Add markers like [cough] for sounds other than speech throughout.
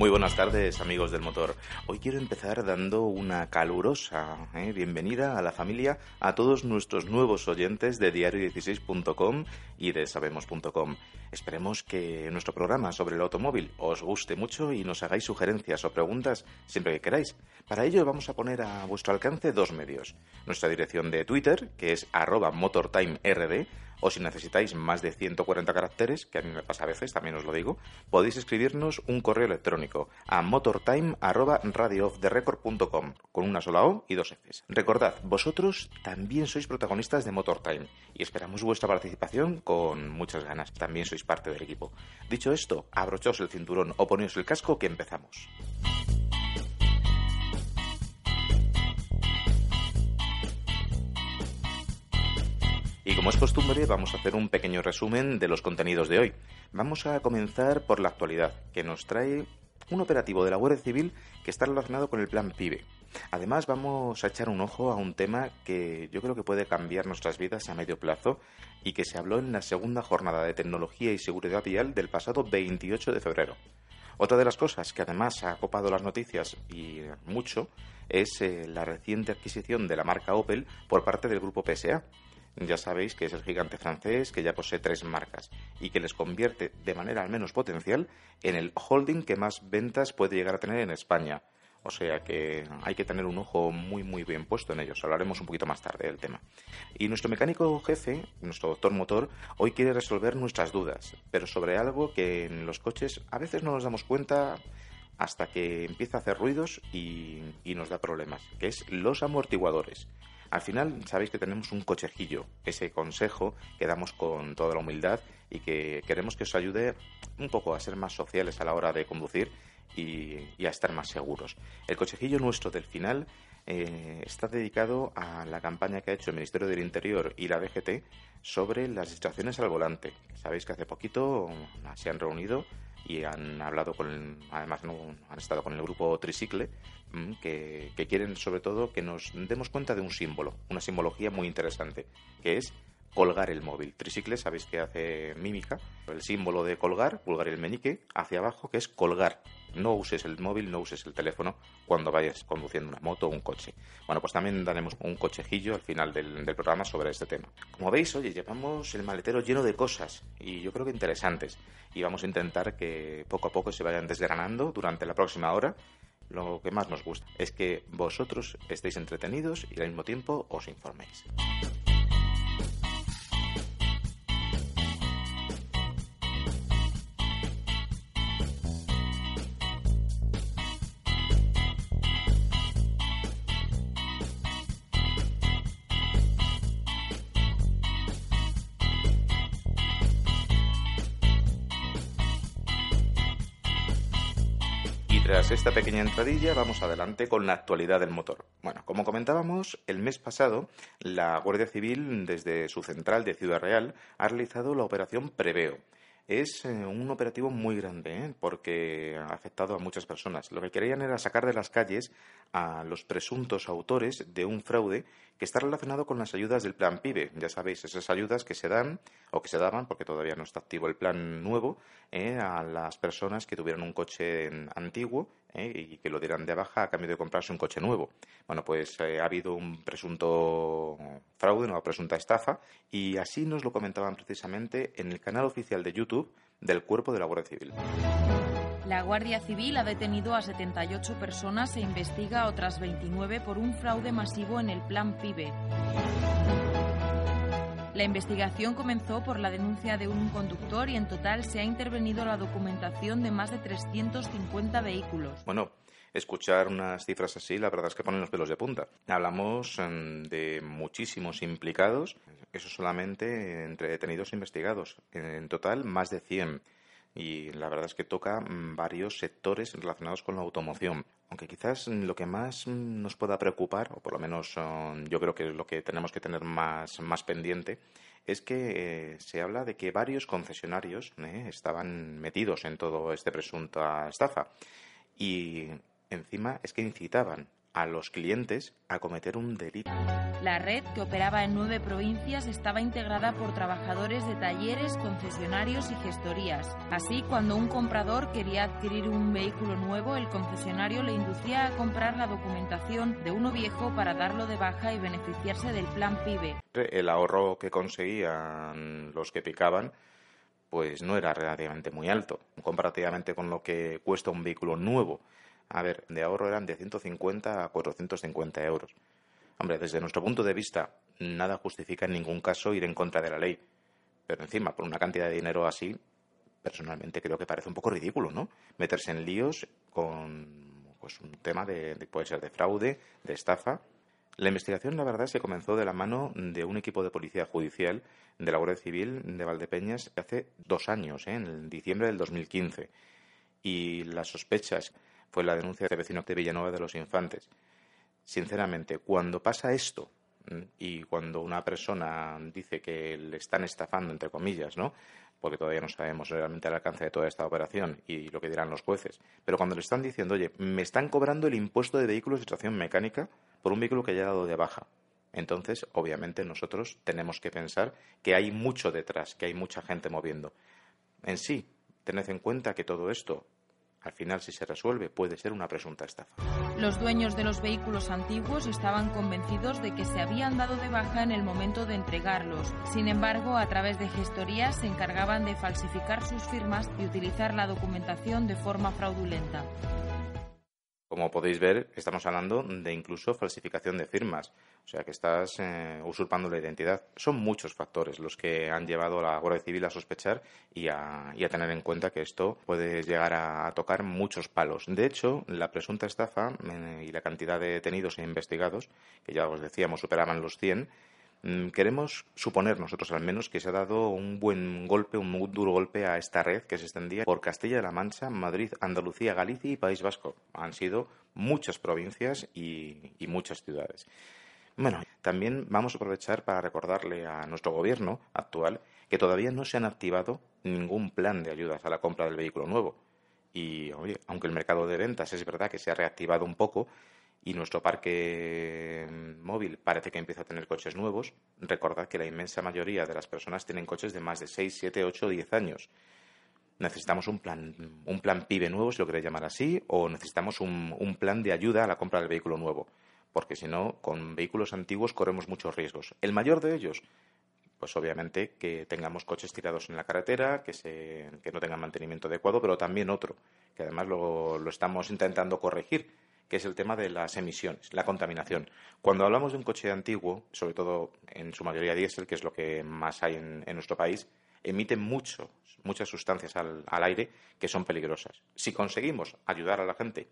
Muy buenas tardes, amigos del motor. Hoy quiero empezar dando una calurosa ¿eh? bienvenida a la familia a todos nuestros nuevos oyentes de diario16.com y de sabemos.com. Esperemos que nuestro programa sobre el automóvil os guste mucho y nos hagáis sugerencias o preguntas siempre que queráis. Para ello vamos a poner a vuestro alcance dos medios. Nuestra dirección de Twitter, que es arroba motortimerd, o si necesitáis más de 140 caracteres, que a mí me pasa a veces, también os lo digo, podéis escribirnos un correo electrónico a motortime.radiooftherecord.com con una sola O y dos Fs. Recordad, vosotros también sois protagonistas de Motortime y esperamos vuestra participación con muchas ganas. También sois parte del equipo. Dicho esto, abrochaos el cinturón o poneos el casco que empezamos. Como es costumbre, vamos a hacer un pequeño resumen de los contenidos de hoy. Vamos a comenzar por la actualidad, que nos trae un operativo de la Guardia Civil que está relacionado con el plan PIBE. Además, vamos a echar un ojo a un tema que yo creo que puede cambiar nuestras vidas a medio plazo y que se habló en la segunda jornada de tecnología y seguridad vial del pasado 28 de febrero. Otra de las cosas que además ha copado las noticias y mucho es eh, la reciente adquisición de la marca Opel por parte del grupo PSA ya sabéis que es el gigante francés que ya posee tres marcas y que les convierte de manera al menos potencial en el holding que más ventas puede llegar a tener en España. O sea que hay que tener un ojo muy muy bien puesto en ellos. Hablaremos un poquito más tarde del tema. Y nuestro mecánico jefe, nuestro doctor motor, hoy quiere resolver nuestras dudas, pero sobre algo que en los coches a veces no nos damos cuenta hasta que empieza a hacer ruidos y, nos da problemas, que es los amortiguadores. Al final, sabéis que tenemos un cochejillo, ese consejo que damos con toda la humildad y que queremos que os ayude un poco a ser más sociales a la hora de conducir y, a estar más seguros. El cochejillo nuestro del final eh, está dedicado a la campaña que ha hecho el Ministerio del Interior y la DGT sobre las distracciones al volante. Sabéis que hace poquito se han reunido y han hablado con, además ¿no? han estado con el grupo Tricicle, mm, que, que quieren sobre todo que nos demos cuenta de un símbolo, una simbología muy interesante, que es colgar el móvil. Tricicle, sabéis que hace mímica, el símbolo de colgar, pulgar el meñique, hacia abajo, que es colgar. No uses el móvil, no uses el teléfono cuando vayas conduciendo una moto o un coche. Bueno, pues también daremos un cochejillo al final del, del programa sobre este tema. Como veis, oye, llevamos el maletero lleno de cosas y yo creo que interesantes. Y vamos a intentar que poco a poco se vayan desgranando durante la próxima hora lo que más nos gusta es que vosotros estéis entretenidos y al mismo tiempo os informéis. Esta pequeña entradilla, vamos adelante con la actualidad del motor. Bueno, como comentábamos, el mes pasado la Guardia Civil, desde su central de Ciudad Real, ha realizado la operación Preveo. Es eh, un operativo muy grande ¿eh? porque ha afectado a muchas personas. Lo que querían era sacar de las calles a los presuntos autores de un fraude que está relacionado con las ayudas del plan PIBE. Ya sabéis, esas ayudas que se dan o que se daban, porque todavía no está activo el plan nuevo, eh, a las personas que tuvieran un coche antiguo eh, y que lo dieran de baja a cambio de comprarse un coche nuevo. Bueno, pues eh, ha habido un presunto fraude, una presunta estafa, y así nos lo comentaban precisamente en el canal oficial de YouTube del Cuerpo de la Guardia Civil. La Guardia Civil ha detenido a 78 personas e investiga a otras 29 por un fraude masivo en el plan PIBE. La investigación comenzó por la denuncia de un conductor y en total se ha intervenido la documentación de más de 350 vehículos. Bueno, escuchar unas cifras así, la verdad es que ponen los pelos de punta. Hablamos em, de muchísimos implicados, eso solamente entre detenidos e investigados. En total, más de 100 y la verdad es que toca mm, varios sectores relacionados con la automoción. Aunque quizás lo que más mm, nos pueda preocupar, o por lo menos um, yo creo que es lo que tenemos que tener más, más pendiente, es que eh, se habla de que varios concesionarios eh, estaban metidos en todo este presunta estafa. Y encima es que incitaban a los clientes a cometer un delito. La red, que operaba en nueve provincias, estaba integrada por trabajadores de talleres, concesionarios y gestorías. Así, cuando un comprador quería adquirir un vehículo nuevo, el concesionario le inducía a comprar la documentación de uno viejo para darlo de baja y beneficiarse del plan PIBE. El ahorro que conseguían los que picaban pues no era relativamente muy alto, comparativamente con lo que cuesta un vehículo nuevo. A ver, de ahorro eran de 150 a 450 euros. Hombre, desde nuestro punto de vista, nada justifica en ningún caso ir en contra de la ley. Pero encima, por una cantidad de dinero así, personalmente creo que parece un poco ridículo, ¿no? Meterse en líos con pues, un tema de, puede ser de fraude, de estafa. La investigación, la verdad, se comenzó de la mano de un equipo de policía judicial de la Guardia Civil de Valdepeñas hace dos años, ¿eh? en diciembre del 2015. Y las sospechas fue la denuncia de vecino de Villanueva de los Infantes. Sinceramente, cuando pasa esto mm, y cuando una persona dice que le están estafando, entre comillas, ¿no? Porque todavía no sabemos realmente el alcance de toda esta operación y lo que dirán los jueces. Pero cuando le están diciendo, oye, me están cobrando el impuesto de vehículos de tracción mecánica por un vehículo que ya ha dado de baja. Entonces, obviamente, nosotros tenemos que pensar que hay mucho detrás, que hay mucha gente moviendo. En sí, tened en cuenta que todo esto al final, si se resuelve, puede ser una presunta estafa. Los dueños de los vehículos antiguos estaban convencidos de que se habían dado de baja en el momento de entregarlos. Sin embargo, a través de gestorías se encargaban de falsificar sus firmas y utilizar la documentación de forma fraudulenta. Como podéis ver, estamos hablando de incluso falsificación de firmas, o sea que estás eh, usurpando la identidad. Son muchos factores los que han llevado a la Guardia Civil a sospechar y a, tener en cuenta que esto puede llegar a, tocar muchos palos. De hecho, la presunta estafa eh, y la cantidad de detenidos e investigados, que ya os decíamos superaban los 100, Mm, queremos suponer nosotros al menos que se ha dado un buen golpe, un muy duro golpe a esta red que se extendía por Castilla de la Mancha, Madrid, Andalucía, Galicia y País Vasco. Han sido muchas provincias y, y muchas ciudades. Bueno, también vamos a aprovechar para recordarle a nuestro gobierno actual que todavía no se han activado ningún plan de ayudas a la compra del vehículo nuevo. Y, oye, aunque el mercado de ventas es verdad que se ha reactivado un poco, y nuestro parque móvil parece que empieza a tener coches nuevos, recordad que la inmensa mayoría de las personas tienen coches de más de 6, 7, 8 o 10 años. Necesitamos un plan, un plan PIBE nuevo, si lo queréis llamar así, o necesitamos un, un plan de ayuda a la compra del vehículo nuevo, porque si no, con vehículos antiguos corremos muchos riesgos. El mayor de ellos, pues obviamente que tengamos coches tirados en la carretera, que, se, que no tengan mantenimiento adecuado, pero también otro, que además lo, lo estamos intentando corregir, que es el tema de las emisiones, la contaminación. Cuando hablamos de un coche antiguo, sobre todo en su mayoría diésel, que es lo que más hay en, nuestro país, emiten mucho, muchas sustancias al, aire que son peligrosas. Si conseguimos ayudar a la gente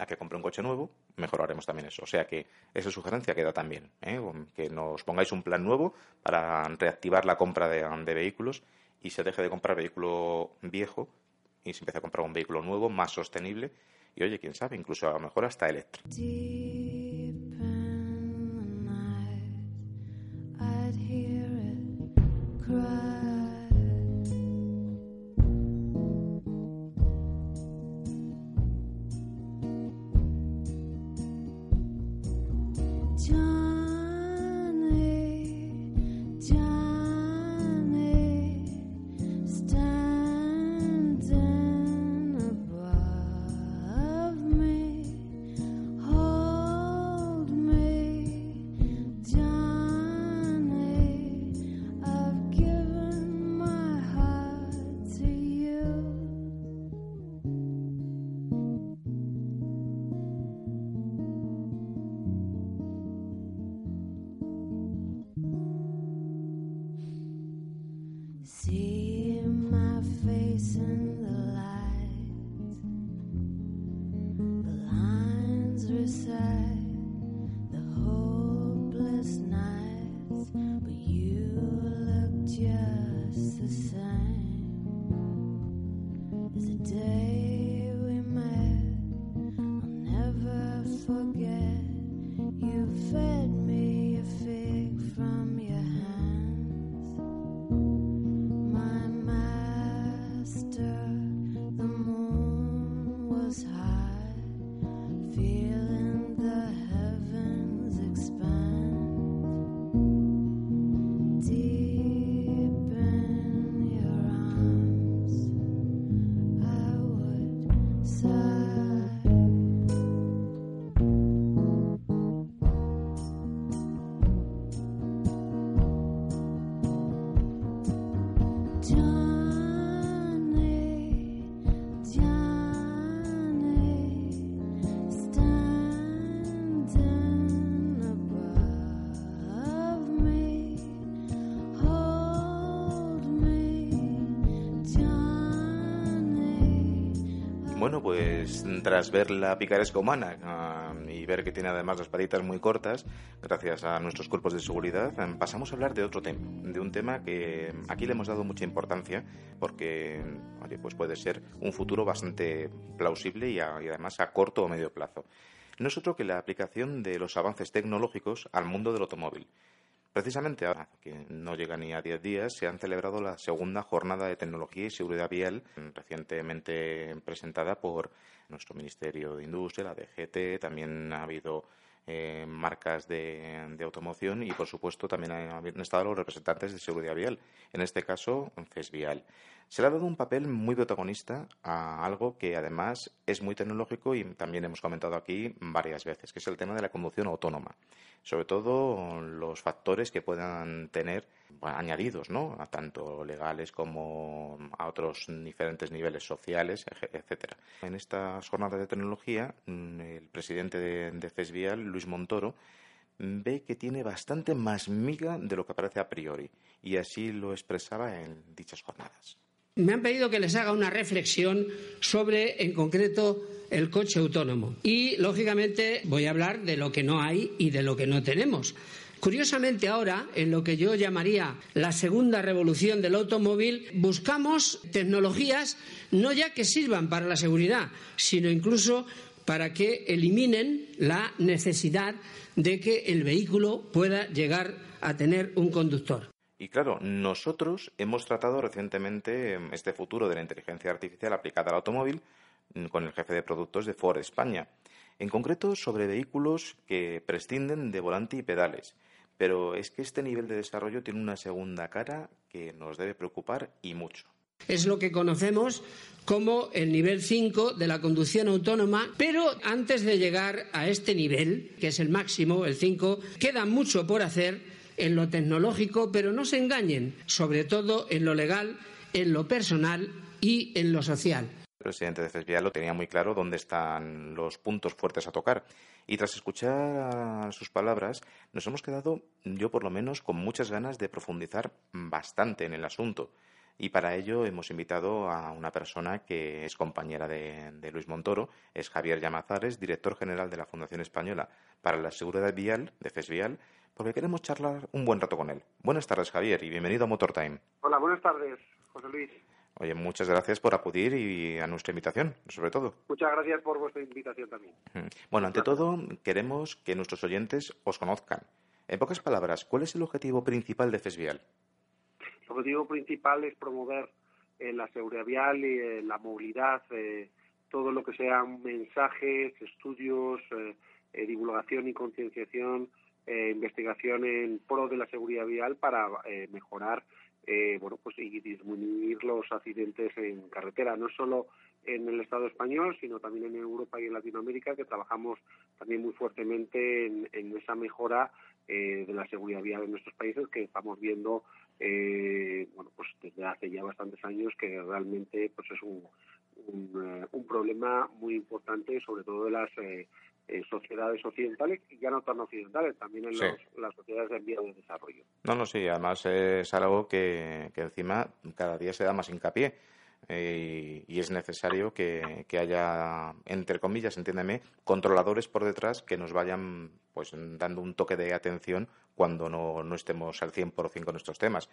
a que compre un coche nuevo, mejoraremos también eso. O sea que esa sugerencia queda también, ¿eh? que nos pongáis un plan nuevo para reactivar la compra de, de vehículos y se deje de comprar vehículo viejo y se empiece a comprar un vehículo nuevo, más sostenible y oye, quién sabe, incluso a lo mejor hasta Electra. Deep eléctrico. tras ver la picaresca humana ah, y ver que tiene además las patitas muy cortas, gracias a nuestros cuerpos de seguridad, em, pasamos a hablar de otro tema, de un tema que aquí le hemos dado mucha importancia porque pues puede ser un futuro bastante plausible y, y además a corto o medio plazo. No es otro que la aplicación de los avances tecnológicos al mundo del automóvil. Precisamente ahora, que no llega ni a 10 días, se han celebrado la segunda jornada de tecnología y seguridad vial recientemente presentada por nuestro Ministerio de Industria, la DGT, también ha habido eh, marcas de, automoción y, por supuesto, también han estado los representantes de seguridad vial, en este caso, CESVIAL. Se le ha dado un papel muy protagonista a algo que, además, es muy tecnológico y también hemos comentado aquí varias veces, que es el tema de la conducción autónoma sobre todo los factores que puedan tener añadidos, ¿no? A tanto legales como a otros diferentes niveles sociales, etcétera. En estas jornadas de tecnología, mm, el presidente de, de CESVIAL, Luis Montoro, ve que tiene bastante más miga de lo que parece a priori, y así lo expresaba en dichas jornadas. Me han pedido que les haga una reflexión sobre, en concreto, el coche autónomo. Y, lógicamente, voy a hablar de lo que no hay y de lo que no tenemos. Curiosamente ahora, en lo que yo llamaría la segunda revolución del automóvil, buscamos tecnologías no ya que sirvan para la seguridad, sino incluso para que eliminen la necesidad de que el vehículo pueda llegar a tener un conductor. Y claro, nosotros hemos tratado recientemente em, este futuro de la inteligencia artificial aplicada al automóvil mm, con el jefe de productos de Ford España, en concreto sobre vehículos que prescinden de volante y pedales. Pero es que este nivel de desarrollo tiene una segunda cara que nos debe preocupar y mucho. Es lo que conocemos como el nivel 5 de la conducción autónoma, pero antes de llegar a este nivel, que es el máximo, el 5, queda mucho por hacer en lo tecnológico, pero no se engañen, sobre todo en lo legal, en lo personal y en lo social. El presidente de CESVIAL lo tenía muy claro dónde están los puntos fuertes a tocar. Y tras escuchar sus palabras, nos hemos quedado, yo por lo menos, con muchas ganas de profundizar bastante en el asunto. Y para ello hemos invitado a una persona que es compañera de, de, Luis Montoro, es Javier Llamazares, director general de la Fundación Española para la Seguridad Vial, de CESVIAL, porque queremos charlar un buen rato con él. Buenas tardes, Javier, y bienvenido a Motor Time. Hola, buenas tardes, José Luis. Oye, muchas gracias por acudir y a nuestra invitación, sobre todo. Muchas gracias por vuestra invitación también. Bueno, ante todo, queremos que nuestros oyentes os conozcan. En pocas palabras, ¿cuál es el objetivo principal de FESVIAL? El objetivo principal es promover eh, la seguridad vial y eh, la movilidad, eh, todo lo que sean mensajes, estudios, divulgación y concienciación eh, investigación en pro de la seguridad vial para eh, mejorar eh, bueno pues y disminuir los accidentes en carretera no solo en el Estado español sino también en Europa y en Latinoamérica que trabajamos también muy fuertemente en, esa mejora de la seguridad vial en nuestros países que estamos viendo bueno pues desde hace ya bastantes años que realmente pues es un, un, un problema muy importante sobre todo de las en sociedades occidentales y ya no tan occidentales, también en las sociedades de envío de desarrollo. No, no, sí, además es algo que, que encima cada día se da más hincapié. Eh, y, es necesario que, haya, entre comillas, entiéndeme, controladores por detrás que nos vayan pues dando un toque de atención cuando no, no estemos al 100% con estos temas.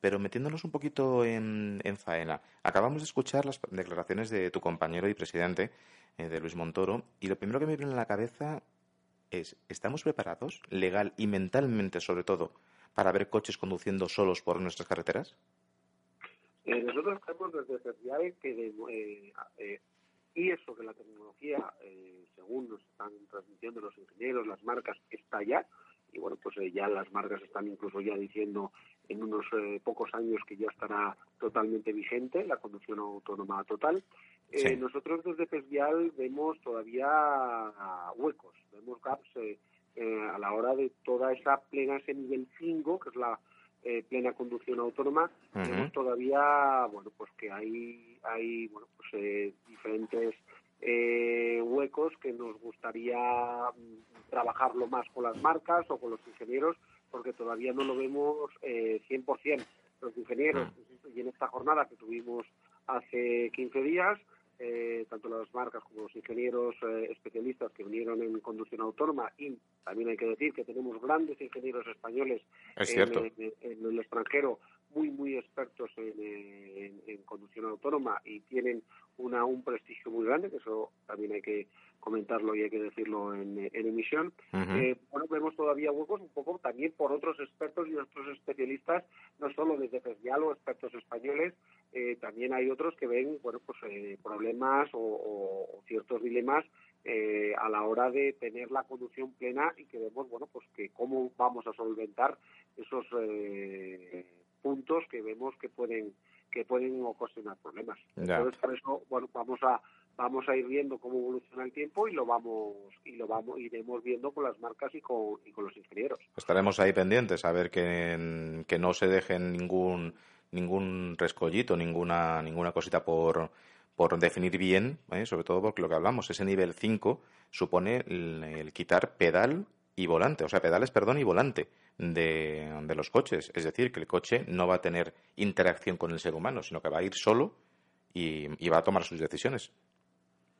Pero metiéndonos un poquito en, en faena, acabamos de escuchar las declaraciones de tu compañero y presidente, eh, de Luis Montoro, y lo primero que me viene a la cabeza es, ¿estamos preparados, legal y mentalmente sobre todo, para ver coches conduciendo solos por nuestras carreteras? Eh, nosotros creemos desde Ferrovial que eh, eh, y eso que la tecnología, según nos están transmitiendo los ingenieros, las marcas, está ya, y bueno, pues ya las marcas están incluso ya diciendo en unos pocos años que ya estará totalmente vigente la conducción autónoma total. Eh, nosotros desde PESVIAL vemos todavía huecos, vemos gaps eh, eh, a la hora de toda esa plena, ese nivel 5, que es la plena conducción autónoma, vemos todavía, bueno, pues que hay, hay bueno, pues diferentes huecos que nos gustaría mm, trabajarlo más con las marcas o con los ingenieros, porque todavía no lo vemos eh, 100% los ingenieros. Y en esta jornada que tuvimos hace 15 días, eh, tanto las marcas como los ingenieros eh, especialistas que vinieron en conducción autónoma y también hay que decir que tenemos grandes ingenieros españoles en, el extranjero muy muy expertos en, conducción autónoma y tienen una, un prestigio muy grande que eso también hay que comentarlo y hay que decirlo en, emisión. Eh, bueno vemos todavía huecos un poco también por otros expertos y otros especialistas no solo desde FESDIAL o expertos españoles eh, también hay otros que ven bueno pues eh, problemas o, ciertos dilemas eh, a la hora de tener la conducción plena y que vemos bueno pues que cómo vamos a solventar esos puntos que vemos que pueden que pueden ocasionar problemas. Entonces por eso bueno vamos a vamos a ir viendo cómo evoluciona el tiempo y lo vamos y lo vamos iremos viendo con las marcas y con, y con los ingenieros. Estaremos ahí pendientes a ver que, que no se dejen ningún ningún rescollito, ninguna, ninguna cosita por, por definir bien, ¿eh? sobre todo porque lo que hablamos, ese nivel 5 supone el, quitar pedal y volante, o sea, pedales, perdón, y volante de, de, los coches. Es decir, que el coche no va a tener interacción con el ser humano, sino que va a ir solo y, y va a tomar sus decisiones.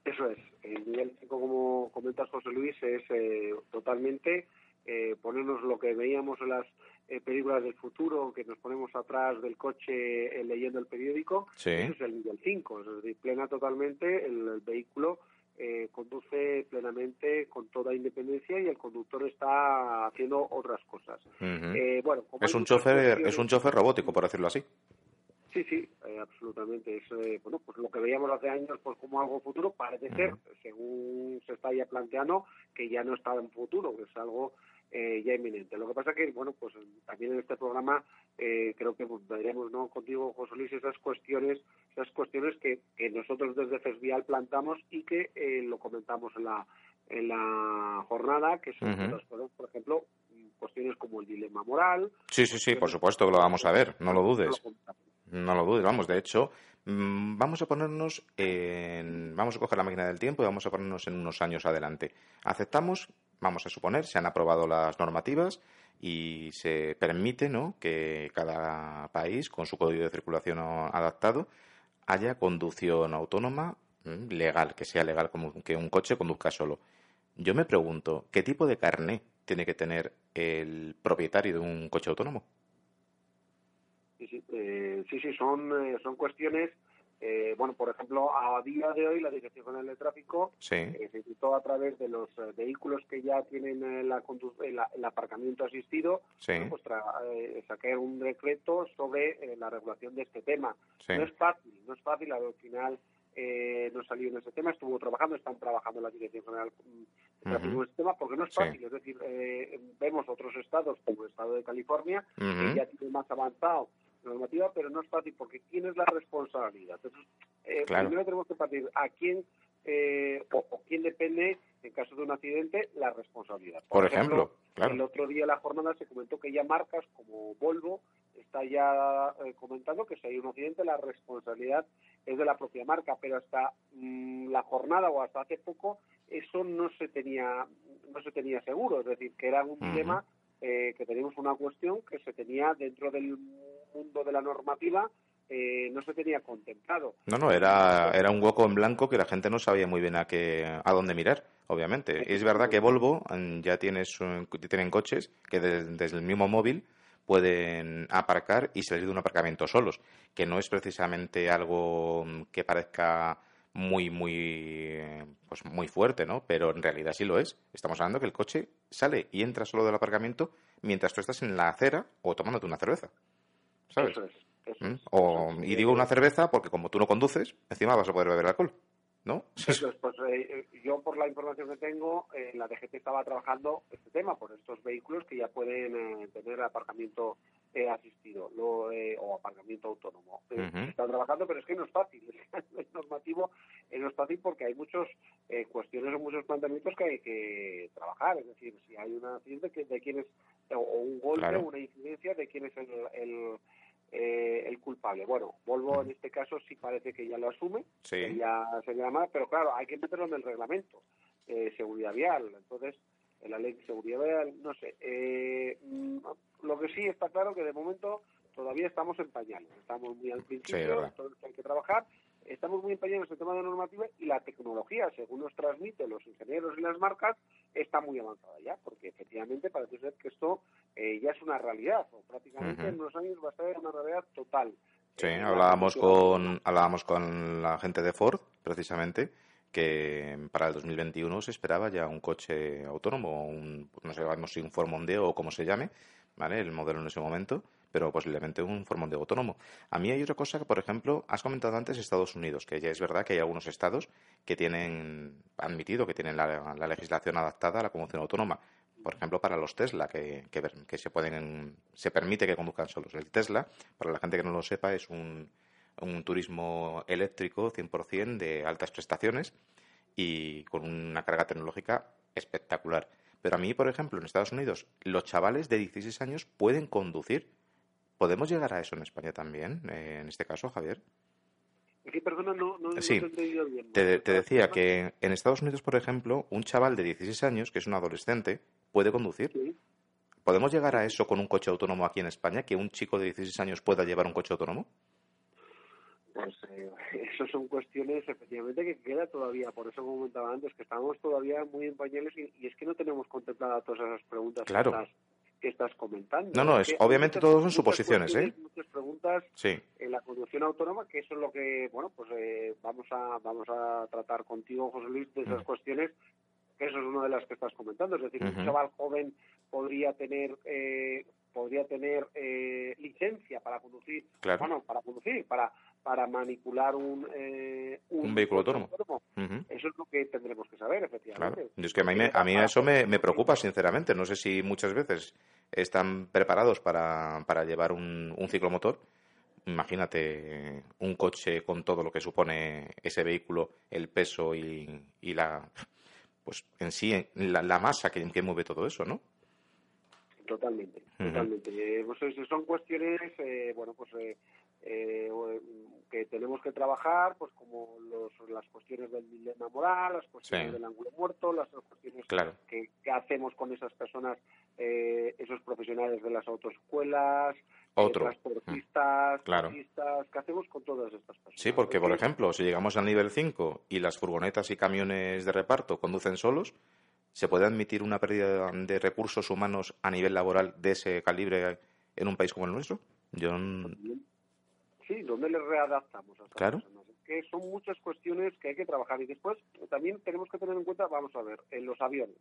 Eso es. El nivel 5, como comentas, José Luis, es eh, totalmente eh, ponernos lo que veíamos en las eh, películas del futuro, que nos ponemos atrás del coche eh, leyendo el periódico, es el nivel 5, es decir, plena totalmente, el, vehículo eh, conduce plenamente con toda independencia y el conductor está haciendo otras cosas. bueno, es un chofer, es un chofer robótico, por decirlo así. Sí, sí, absolutamente. Es bueno, pues lo que veíamos hace años, pues como algo futuro, parece ser, según se está ya planteando, que ya no está en futuro, que es algo eh, ya inminente. Lo que pasa que, bueno, pues también en este programa eh, creo que pues, veremos ¿no? contigo, José Luis, esas cuestiones, esas cuestiones que, que nosotros desde FESVIAL plantamos y que eh, lo comentamos en la, en la jornada, que son, por ejemplo, cuestiones como el dilema moral. Sí, sí, sí, por supuesto que lo vamos a ver, no lo dudes. No lo dudes, vamos, de hecho, mm, vamos a ponernos en, vamos a coger la máquina del tiempo y vamos a ponernos en unos años adelante. Aceptamos vamos a suponer, se han aprobado las normativas y se permite ¿no? que cada país, con su código de circulación adaptado, haya conducción autónoma mm, legal, que sea legal como que un coche conduzca solo. Yo me pregunto, ¿qué tipo de carné tiene que tener el propietario de un coche autónomo? Sí, sí, eh, son, eh, son cuestiones eh, bueno, por ejemplo, a día de hoy la Dirección General de Tráfico eh, se quitó a través de los eh, vehículos que ya tienen el aparcamiento asistido, pues sacar un decreto sobre la regulación de este tema. No es fácil, no es fácil, al final no salió en ese tema, estuvo trabajando, están trabajando en la Dirección General de Tráfico en este tema, porque no es fácil, es decir, vemos otros estados como el estado de California, que ya tiene más avanzado normativa, pero no es fácil porque ¿quién es la responsabilidad? Entonces, eh, primero tenemos que partir a quién eh, o, quién depende en caso de un accidente la responsabilidad. Por, ejemplo, el otro día en la jornada se comentó que ya marcas como Volvo está ya eh, comentando que si hay un accidente la responsabilidad es de la propia marca, pero hasta mm, la jornada o hasta hace poco eso no se tenía no se tenía seguro, es decir, que era un dilema eh, que teníamos una cuestión que se tenía dentro del mundo de la normativa eh, no se tenía contemplado. No, no, era, era un hueco en blanco que la gente no sabía muy bien a qué, a dónde mirar, obviamente. Es verdad que Volvo mm, ya tiene tienen coches que desde el mismo móvil pueden aparcar y salir de un aparcamiento solos, que no es precisamente algo mm, que parezca muy, muy, pues muy fuerte, ¿no? Pero en realidad sí lo es. Estamos hablando que el coche sale y entra solo del aparcamiento mientras tú estás en la acera o tomándote una cerveza. ¿Sabes? ¿Mm? o, y digo una cerveza porque como tú no conduces, encima vas a poder beber alcohol. ¿No? Eso pues eh, yo por la información que tengo, eh, la DGT estaba trabajando este tema por estos vehículos que ya pueden eh, tener aparcamiento eh, asistido lo, o aparcamiento autónomo. Eh, está trabajando, pero es que no es fácil. [laughs] es normativo no es fácil porque hay muchas cuestiones o muchos planteamientos que hay que trabajar. Es decir, si hay una accidente, de quién es, o un golpe, o una incidencia, de quién es el, el culpable. Bueno, Volvo en este caso sí parece que ya lo asume, ya se llama, pero claro, hay que meterlo en el reglamento de seguridad vial. Entonces, en la ley de seguridad vial, no sé. Eh, lo que sí está claro que de momento todavía estamos en pañales. Estamos muy al principio, hay que trabajar. Estamos muy empeñados en el tema de normativa y la tecnología, según nos transmiten los ingenieros y las marcas, está muy avanzada ya, porque efectivamente parece ser que esto eh, ya es una realidad, o prácticamente en unos años va a ser una realidad total. Sí, eh, hablábamos con, hablábamos con la gente de Ford, precisamente, que para el 2021 se esperaba ya un coche autónomo, un, no sabemos si un Ford Mondeo o como se llame, ¿vale? El modelo en ese momento, pero posiblemente un Ford Mondeo autónomo. A mí hay otra cosa que, por ejemplo, has comentado antes Estados Unidos, que ya es verdad que hay algunos estados que tienen admitido que tienen la, legislación adaptada a la conducción autónoma. Por ejemplo, para los Tesla, que se pueden, se permite que conduzcan solos. El Tesla, para la gente que no lo sepa, es un un turismo eléctrico 100% de altas prestaciones y con una carga tecnológica espectacular. Pero a mí, por ejemplo, en Estados Unidos, los chavales de 16 años pueden conducir. ¿Podemos llegar a eso en España también, eh, en este caso, Javier? perdona, no, no, sí, te, te, decía que en Estados Unidos, por ejemplo, un chaval de 16 años, que es un adolescente, puede conducir. ¿Podemos llegar a eso con un coche autónomo aquí en España? ¿Que un chico de 16 años pueda llevar un coche autónomo? pues eh, [laughs] eso son cuestiones efectivamente que queda todavía, por eso comentaba antes, que estamos todavía muy en pañales y, es que no tenemos contempladas todas esas preguntas que, estás, comentando. No, no, es, obviamente todos son suposiciones, ¿eh? Muchas preguntas en la conducción autónoma, que eso es lo que, bueno, pues eh, vamos a vamos a tratar contigo, José Luis, de esas mm. cuestiones que eso es una de las que estás comentando, es decir, un chaval joven podría tener eh, podría tener eh, licencia para conducir, bueno, para conducir, para para manipular un, eh, un, vehículo autónomo. Eso es lo que tendremos que saber, efectivamente. es que a mí, a mí eso me, me, preocupa, sinceramente. No sé si muchas veces están preparados para, para llevar un, un ciclomotor. Imagínate un coche con todo lo que supone ese vehículo, el peso y, y la, pues en sí, la, la masa que, que mueve todo eso, ¿no? Totalmente, totalmente. Eh, pues, son cuestiones, eh, bueno, pues eh, eh, que tenemos que trabajar, pues como los, las cuestiones del dilema moral, las cuestiones del ángulo muerto, las cuestiones que, hacemos con esas personas, eh, esos profesionales de las autoescuelas, eh, transportistas, claro. ¿qué hacemos con todas estas personas? Sí, porque, por ejemplo, si llegamos al nivel 5 y las furgonetas y camiones de reparto conducen solos, ¿se puede admitir una pérdida de recursos humanos a nivel laboral de ese calibre en un país como el nuestro? Yo Sí, ¿dónde les readaptamos a estas claro. personas? que son muchas cuestiones que hay que trabajar. Y después también tenemos que tener en cuenta, vamos a ver, en los aviones.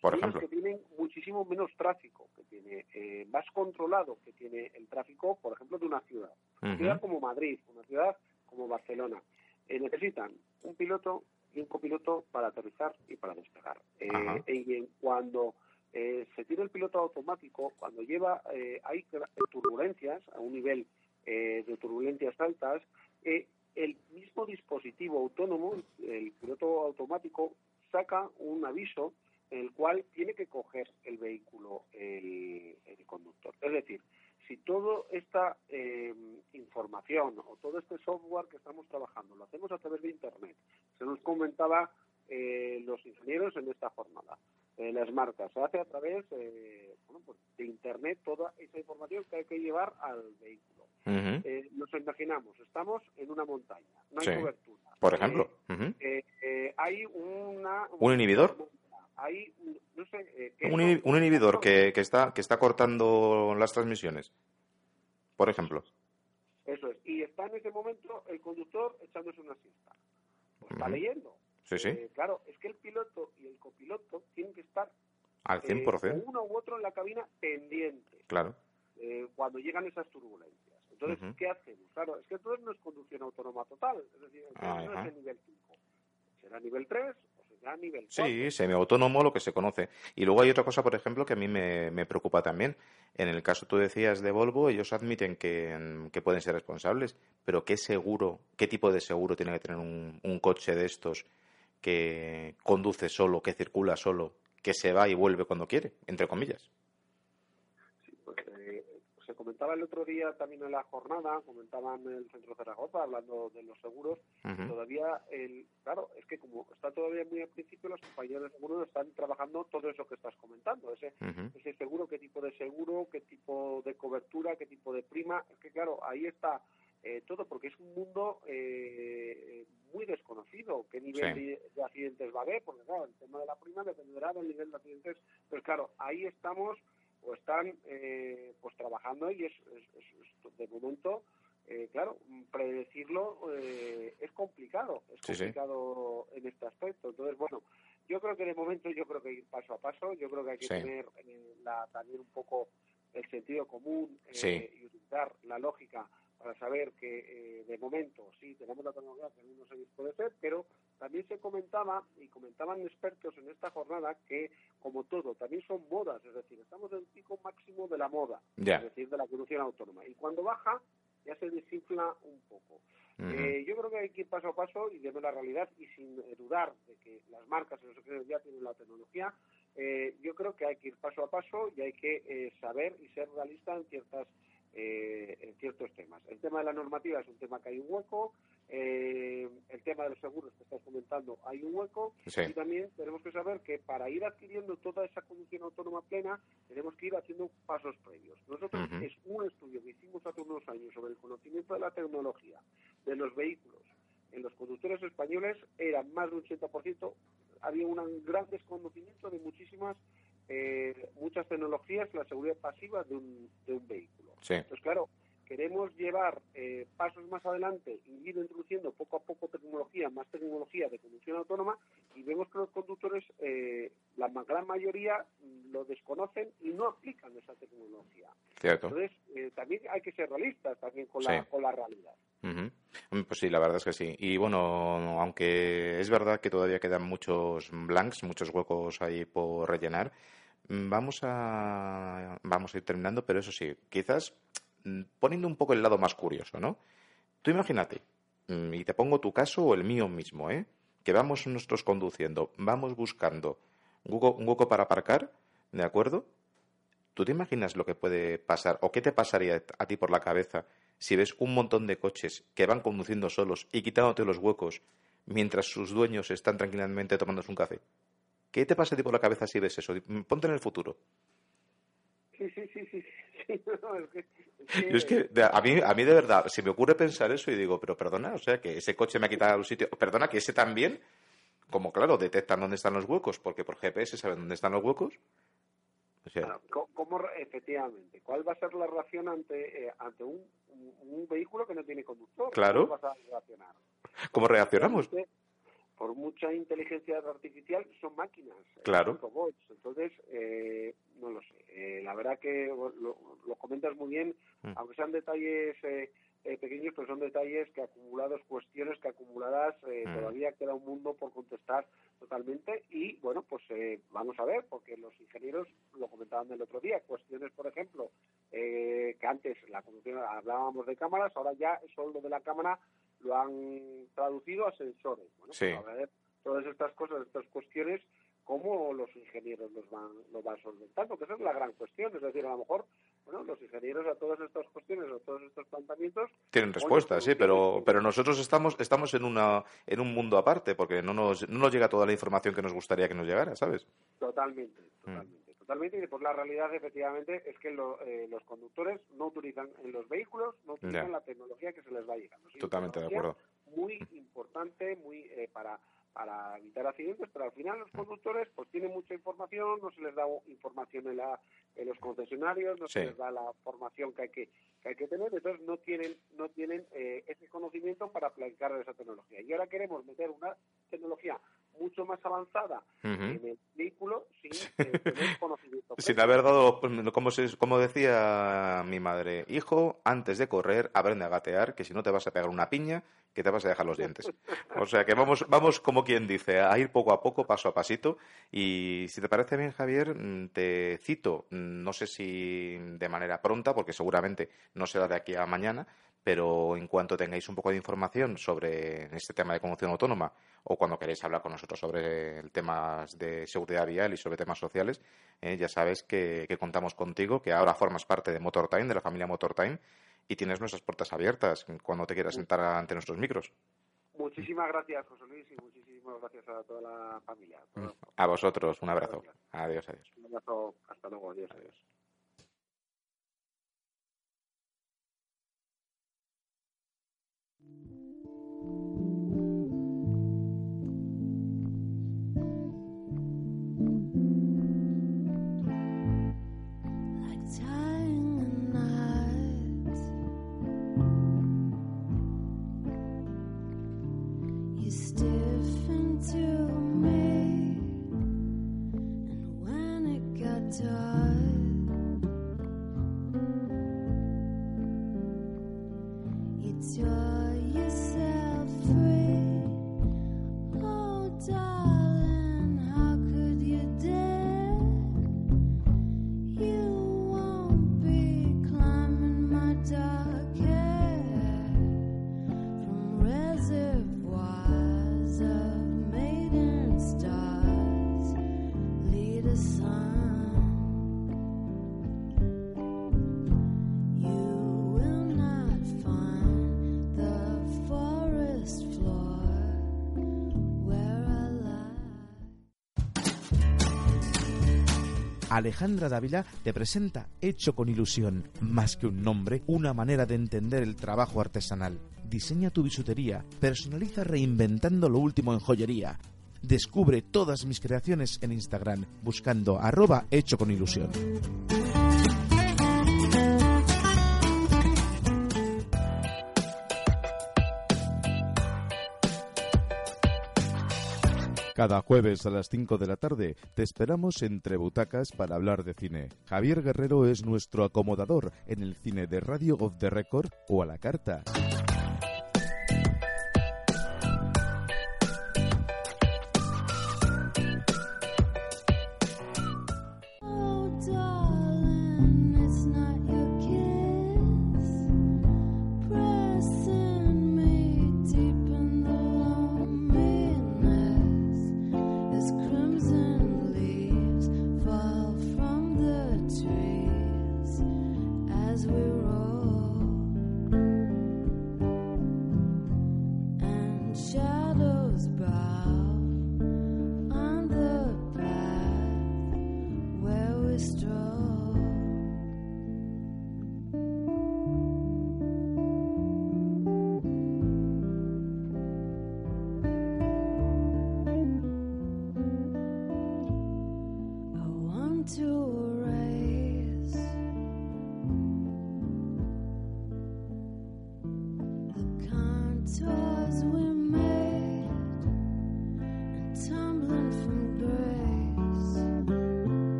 Por ejemplo. que tienen muchísimo menos tráfico, que tiene eh, más controlado que tiene el tráfico, por ejemplo, de una ciudad. Una ciudad como Madrid, una ciudad como Barcelona. Eh, necesitan un piloto y un copiloto para aterrizar y para despegar. Eh, y cuando se tiene el piloto automático, cuando lleva, hay turbulencias a un nivel eh, de turbulencias altas, eh, el mismo dispositivo autónomo, el piloto automático, saca un aviso en el cual tiene que coger el vehículo el, conductor. Es decir, si toda esta eh, información o todo este software que estamos trabajando lo hacemos a través de Internet, se nos comentaba los ingenieros en esta jornada, las marcas, se hace a través pues de Internet toda esa información que hay que llevar al vehículo eh, nos imaginamos, estamos en una montaña, no hay cobertura. Por ejemplo. Eh, eh, hay una, ¿Un inhibidor? Hay, no sé, un, inhibidor que, que, está, que está cortando las transmisiones, por ejemplo. Eso es. Y está en ese momento el conductor echándose una siesta. Pues está leyendo. Sí, sí. claro, es que el piloto y el copiloto tienen que estar al 100%. uno u otro en la cabina pendiente. Claro. cuando llegan esas turbulencias. Entonces, ¿qué hacemos? Claro, es que entonces no es conducción autónoma total, es decir, no es el nivel 5. Será nivel 3 o ya nivel Sí, semiautónomo, lo que se conoce. Y luego hay otra cosa, por ejemplo, que a mí me, me preocupa también. En el caso, tú decías, de Volvo, ellos admiten que, que, pueden ser responsables, pero ¿qué seguro, qué tipo de seguro tiene que tener un, un coche de estos que conduce solo, que circula solo, que se va y vuelve cuando quiere, entre comillas? Comentaba el otro día también en la jornada, comentaban en el Centro Zaragoza, hablando de los seguros, todavía, el, claro, es que como está todavía muy al principio, los compañeros de seguros están trabajando todo eso que estás comentando, ese, ese seguro, qué tipo de seguro, qué tipo de cobertura, qué tipo de prima, es que claro, ahí está eh, todo, porque es un mundo eh, muy desconocido, qué nivel de, accidentes va a haber, porque claro, el tema de la prima dependerá del nivel de accidentes, pero claro, ahí estamos o están eh, pues trabajando y es, de momento eh, claro predecirlo eh, es complicado es complicado en este aspecto. Entonces bueno yo creo que de momento yo creo que ir paso a paso yo creo que hay que tener la, también un poco el sentido común y utilizar la lógica para saber que de momento sí tenemos la tecnología que no sé puede ser pero también se comentaba, y comentaban expertos en esta jornada, que como todo, también son modas, es decir, estamos en el pico máximo de la moda, es decir, de la conducción autónoma. Y cuando baja, ya se desinfla un poco. Eh, yo creo que hay que ir paso a paso y de la realidad y sin dudar de que las marcas y los sectores ya tienen la tecnología, eh, yo creo que hay que ir paso a paso y hay que eh, saber y ser realista en ciertas en ciertos temas. El tema de la normativa es un tema que hay un hueco, eh, el tema de los seguros que estás comentando, hay un hueco y también tenemos que saber que para ir adquiriendo toda esa conducción autónoma plena tenemos que ir haciendo pasos previos. Nosotros es un estudio que hicimos hace unos años sobre el conocimiento de la tecnología de los vehículos en los conductores españoles era más de un 80%, había un gran desconocimiento de muchísimas eh, muchas tecnologías, la seguridad pasiva de un, de un vehículo. Entonces, claro, queremos llevar eh, pasos más adelante y ir introduciendo poco a poco tecnología, más tecnología de conducción autónoma y vemos que los conductores, eh, la gran mayoría lo desconocen y no aplican esa tecnología. Entonces, eh, también hay que ser realistas también con, la, con la realidad. Pues sí, la verdad es que sí. Y bueno, aunque es verdad que todavía quedan muchos blanks, muchos huecos ahí por rellenar, vamos a, vamos a ir terminando, pero eso sí, quizás Mm, poniendo un poco el lado más curioso, ¿no? Tú imagínate, mm, y te pongo tu caso o el mío mismo, ¿eh? Que vamos nosotros conduciendo, vamos buscando un hueco, para aparcar, ¿de acuerdo? ¿Tú te imaginas lo que puede pasar o qué te pasaría a ti por la cabeza si ves un montón de coches que van conduciendo solos y quitándote los huecos mientras sus dueños están tranquilamente tomándose un café? ¿Qué te pasa por la cabeza si ves eso? Ponte en el futuro. Sí, sí, sí, sí. [laughs] es que a mí, a mí de verdad, se me ocurre pensar eso y digo, pero perdona, o sea, que ese coche me ha quitado el sitio, perdona, que ese también, como claro, detectan dónde están los huecos, porque por GPS saben dónde están los huecos. O sea, ¿Cómo, efectivamente, ¿cuál va a ser la reacción ante, eh, ante un, un, vehículo que no tiene conductor? Claro. ¿Cómo vas a reaccionar? ¿Cómo reaccionamos? por mucha inteligencia artificial son máquinas, eh, claro. robots. Entonces, eh, no lo sé. Eh, la verdad que lo, comentas muy bien, mm. aunque sean detalles pequeños, pero son detalles que acumulados, cuestiones que acumuladas mm. todavía queda un mundo por contestar totalmente. Y bueno, pues vamos a ver, porque los ingenieros lo comentaban el otro día, cuestiones, por ejemplo, que antes la conducción hablábamos de cámaras, ahora ya solo de la cámara lo han traducido a sensores. Bueno, pues a ver todas estas cosas, estas cuestiones, cómo los ingenieros los van, lo van solventando, que esa es la gran cuestión. Es decir, a lo mejor, bueno, los ingenieros a todas estas cuestiones, a todos estos planteamientos... Tienen respuestas, sí, pero, pero nosotros estamos, estamos en, una, en un mundo aparte, porque no nos, no nos llega toda la información que nos gustaría que nos llegara, ¿sabes? Totalmente, totalmente. Mm. Totalmente, y pues la realidad efectivamente es que eh, los conductores no utilizan en los vehículos, no utilizan la tecnología que se les va llegando. Totalmente de acuerdo. Muy importante, muy eh, para para evitar accidentes, pero al final los conductores pues tienen mucha información, no se les da información en, la, en los concesionarios, no se les da la formación que hay que, que hay que tener, entonces no tienen no tienen eh, ese conocimiento para aplicar esa tecnología. Y ahora queremos meter una tecnología mucho más avanzada en el vehículo sin tener conocimiento [laughs] Sin haber dado, como, como decía mi madre, hijo, antes de correr, aprende a gatear, que si no te vas a pegar una piña, que te vas a dejar los dientes. O sea que vamos, vamos como quien dice, a ir poco a poco, paso a pasito. Y si te parece bien, Javier, mm, te cito, mm, no sé si de manera pronta, porque seguramente no será de aquí a mañana, pero en cuanto tengáis un poco de información sobre este tema de conducción autónoma o cuando queréis hablar con nosotros sobre el temas de seguridad vial y sobre temas sociales, eh, ya sabes que, contamos contigo, que ahora formas parte de Motor Time, de la familia Motor Time, y tienes nuestras puertas abiertas cuando te quieras sentar ante nuestros micros. Muchísimas gracias, José Luis, y muchísimas gracias a toda la familia. A vosotros, un abrazo. Adiós, adiós. Un abrazo, hasta luego, adiós. adiós. Alejandra Dávila te presenta Hecho con Ilusión, más que un nombre, una manera de entender el trabajo artesanal. Diseña tu bisutería, personaliza reinventando lo último en joyería. Descubre todas mis creaciones en Instagram buscando arroba hecho con ilusión. Cada jueves a las 5 de la tarde te esperamos entre butacas para hablar de cine. Javier Guerrero es nuestro acomodador en el cine de Radio of the Record o a la carta.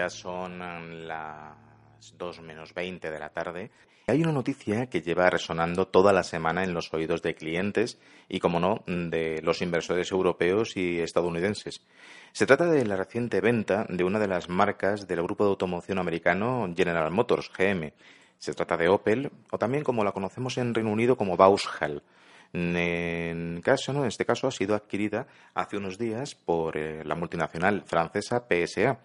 Ya son las 2 menos 20 de la tarde. Hay una noticia que lleva resonando toda la semana en los oídos de clientes y, como no, de los inversores europeos y estadounidenses. Se trata de la reciente venta de una de las marcas del grupo de automoción americano General Motors, GM. Se trata de Opel, o también como la conocemos en Reino Unido como Vauxhall. En, caso, ¿no? en este caso ha sido adquirida hace unos días por eh, la multinacional francesa PSA,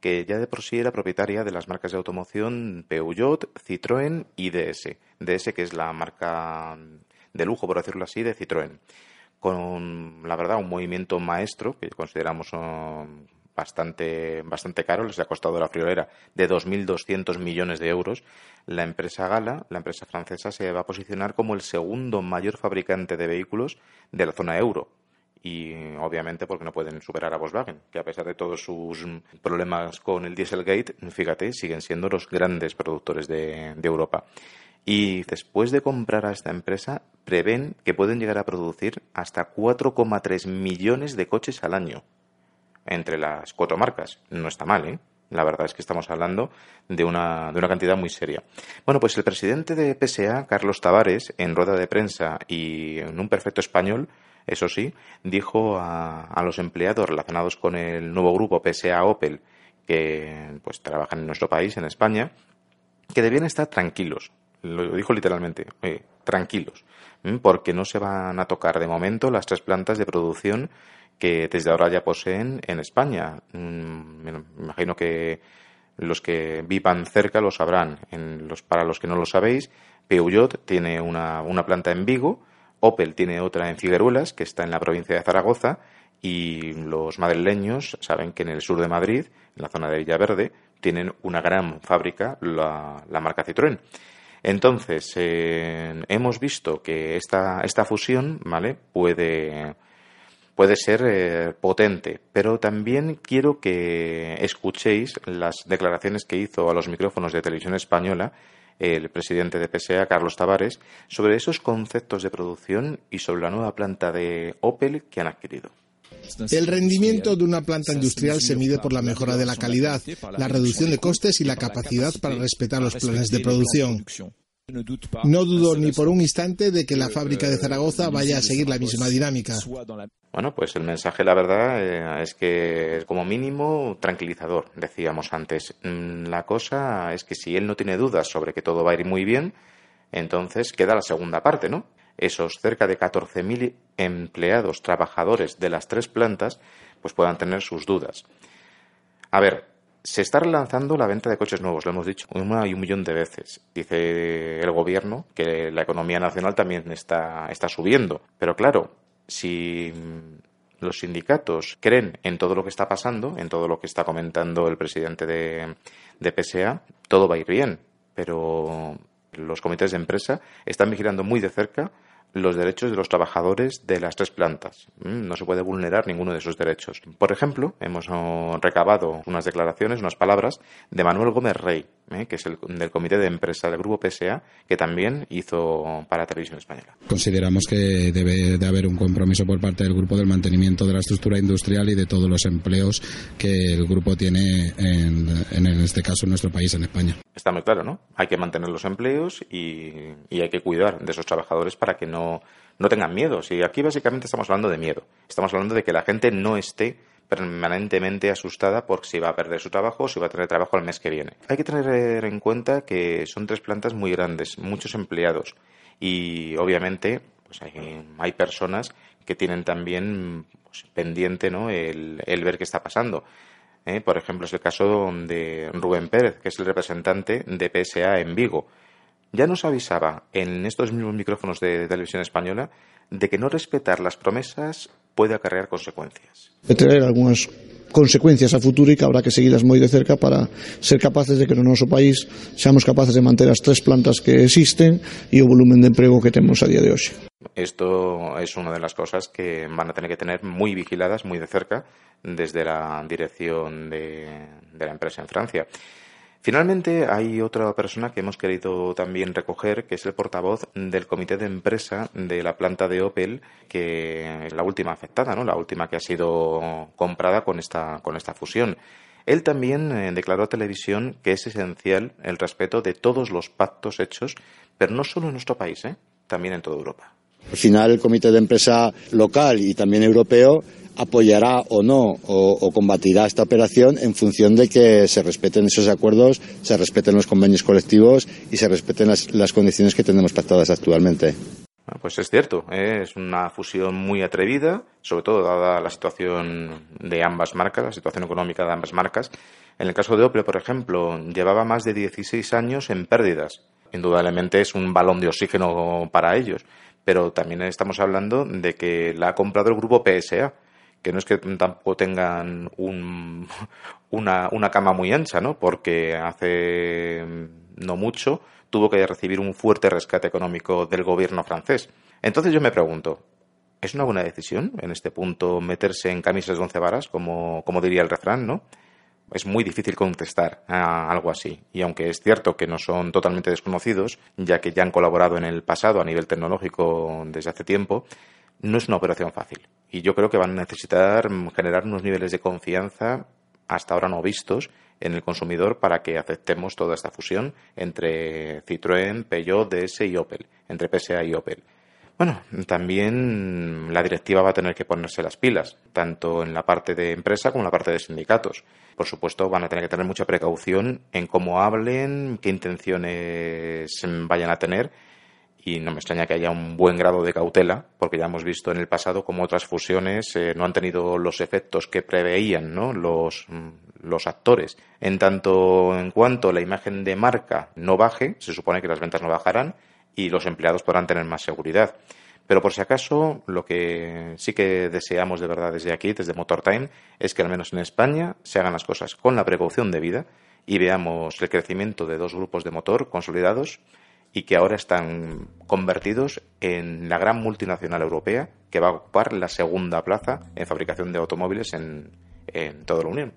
que ya de por sí era propietaria de las marcas de automoción Peugeot, Citroën y DS. DS que es la marca de lujo, por decirlo así, de Citroën. Con, la verdad, un movimiento maestro que consideramos um, bastante, bastante caro, les ha costado la friolera de 2.200 millones de euros. La empresa Gala, la empresa francesa, se va a posicionar como el segundo mayor fabricante de vehículos de la zona euro. Y obviamente porque no pueden superar a Volkswagen, que a pesar de todos sus problemas con el Dieselgate, fíjate, siguen siendo los grandes productores de, Europa. Y después de comprar a esta empresa, prevén que pueden llegar a producir hasta 4,3 millones de coches al año entre las cuatro marcas. No está mal, ¿eh? La verdad es que estamos hablando de una, de una cantidad muy seria. Bueno, pues el presidente de PSA, Carlos Tavares, en rueda de prensa y en un perfecto español, eso sí, dijo a, a los empleados relacionados con el nuevo grupo PSA Opel, que pues trabajan en nuestro país, en España, que debían estar tranquilos. Lo dijo literalmente, tranquilos, porque no se van a tocar de momento las tres plantas de producción que desde ahora ya poseen en España. Mm, me imagino que los que vivan cerca lo sabrán. En los, para los que no lo sabéis, Peugeot tiene una, una planta en Vigo, Opel tiene otra en Figueruelas, que está en la provincia de Zaragoza, y los madrileños saben que en el sur de Madrid, en la zona de Villaverde, tienen una gran fábrica, la, marca Citroën. Entonces, hemos visto que esta, esta fusión, ¿vale? Puede, puede ser eh, potente, pero también quiero que escuchéis las declaraciones que hizo a los micrófonos de televisión española el presidente de PSA, Carlos Tavares, sobre esos conceptos de producción y sobre la nueva planta de Opel que han adquirido. El rendimiento de una planta industrial se mide por la mejora de la calidad, la reducción de costes y la capacidad para respetar los planes de producción. No dudo ni por un instante de que la fábrica de Zaragoza vaya a seguir la misma dinámica. Bueno, pues el mensaje, la verdad, eh, es que es como mínimo tranquilizador, decíamos antes. Mm, la cosa es que si él no tiene dudas sobre que todo va a ir muy bien, entonces queda la segunda parte, ¿no? Esos cerca de 14.000 empleados, trabajadores de las tres plantas, pues puedan tener sus dudas. A ver, se está relanzando la venta de coches nuevos, lo hemos dicho una y un millón de veces. Dice el gobierno que la economía nacional también está, está subiendo. Pero claro, si los sindicatos creen en todo lo que está pasando, en todo lo que está comentando el presidente de, de PSA, todo va a ir bien. Pero los comités de empresa están vigilando muy de cerca los derechos de los trabajadores de las tres plantas. Mm, no se puede vulnerar ninguno de esos derechos. Por ejemplo, hemos oh, recabado unas declaraciones, unas palabras de Manuel Gómez Rey, eh, que es el del comité de empresa del grupo PSA, que también hizo para Televisión Española. Consideramos que debe de haber un compromiso por parte del grupo del mantenimiento de la estructura industrial y de todos los empleos que el grupo tiene en, en este caso en nuestro país, en España. Está muy claro, ¿no? Hay que mantener los empleos y, y hay que cuidar de esos trabajadores para que no no, tengan miedo. Si aquí básicamente estamos hablando de miedo. Estamos hablando de que la gente no esté permanentemente asustada por si va a perder su trabajo o si va a tener trabajo el mes que viene. Hay que tener en cuenta que son tres plantas muy grandes, muchos empleados y obviamente pues hay, personas que tienen también pues, pendiente ¿no? el, ver qué está pasando. ¿eh? Por ejemplo, es el caso de Rubén Pérez, que es el representante de PSA en Vigo ya nos avisaba en estos mismos micrófonos de televisión española de que no respetar las promesas pode acarrear consecuencias. De tener algunhas consecuencias a futuro e que habrá que seguirlas moi de cerca para ser capaces de que en noso país seamos capaces de manter as tres plantas que existen e o volumen de emprego que temos a día de hoxe. Esto es una de las cosas que van a tener que tener muy vigiladas, muy de cerca, desde la dirección de, de la empresa en Francia. Finalmente, hay otra persona que hemos querido también recoger, que es el portavoz del comité de empresa de la planta de Opel, que es la última afectada, ¿no? La última que ha sido comprada con esta, con esta fusión. Él también eh, declaró a televisión que es esencial el respeto de todos los pactos hechos, pero no solo en nuestro país, ¿eh? también en toda Europa. Al final, el comité de empresa local y también europeo apoyará o no o, combatirá esta operación en función de que se respeten esos acuerdos, se respeten los convenios colectivos y se respeten las, condiciones que tenemos pactadas actualmente. Pues es cierto, ¿eh? es una fusión muy atrevida, sobre todo dada la situación de ambas marcas, la situación económica de ambas marcas. En el caso de Opel, por ejemplo, llevaba más de 16 años en pérdidas. Indudablemente es un balón de oxígeno para ellos, pero también estamos hablando de que la ha comprado el grupo PSA, que no es que tampoco tengan un, una, una cama muy ancha, ¿no? Porque hace no mucho tuvo que recibir un fuerte rescate económico del gobierno francés. Entonces yo me pregunto, ¿es una buena decisión en este punto meterse en camisas de once varas, como, como diría el refrán, ¿no? Es muy difícil contestar a algo así. Y aunque es cierto que no son totalmente desconocidos, ya que ya han colaborado en el pasado a nivel tecnológico desde hace tiempo, no es una operación fácil. Y yo creo que van a necesitar generar unos niveles de confianza hasta ahora no vistos en el consumidor para que aceptemos toda esta fusión entre Citroën, Peugeot, DS y Opel, entre PSA y Opel. Bueno, también la directiva va a tener que ponerse las pilas, tanto en la parte de empresa como en la parte de sindicatos. Por supuesto, van a tener que tener mucha precaución en cómo hablen, qué intenciones vayan a tener y no me extraña que haya un buen grado de cautela, porque ya hemos visto en el pasado cómo otras fusiones eh, no han tenido los efectos que preveían los, mm, los actores. En tanto en cuanto la imagen de marca no baje, se supone que las ventas no bajarán y los empleados podrán tener más seguridad. Pero por si acaso, lo que sí que deseamos de verdad desde aquí, desde Motor Time, es que al menos en España se hagan las cosas con la precaución debida y veamos el crecimiento de dos grupos de motor consolidados y que ahora están convertidos en la gran multinacional europea que va a ocupar la segunda plaza en fabricación de automóviles en, en toda la Unión.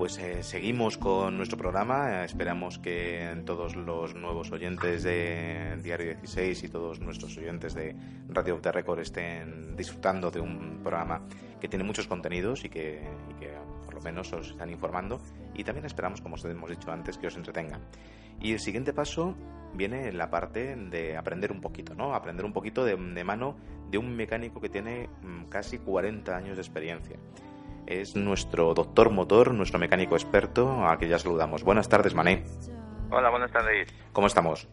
Pues eh, seguimos con nuestro programa. esperamos que todos los nuevos oyentes de Diario 16 y todos nuestros oyentes de Radio the Record estén disfrutando de un programa que tiene muchos contenidos y que, por lo menos os están informando. Y también esperamos, como os hemos dicho antes, que os entretengan. Y el siguiente paso viene en la parte de aprender un poquito, ¿no? Aprender un poquito de, de mano de un mecánico que tiene mm, casi 40 años de experiencia es nuestro doctor motor, nuestro mecánico experto, a que ya saludamos. Buenas tardes, Mané. Hola, buenas tardes. ¿Cómo estamos?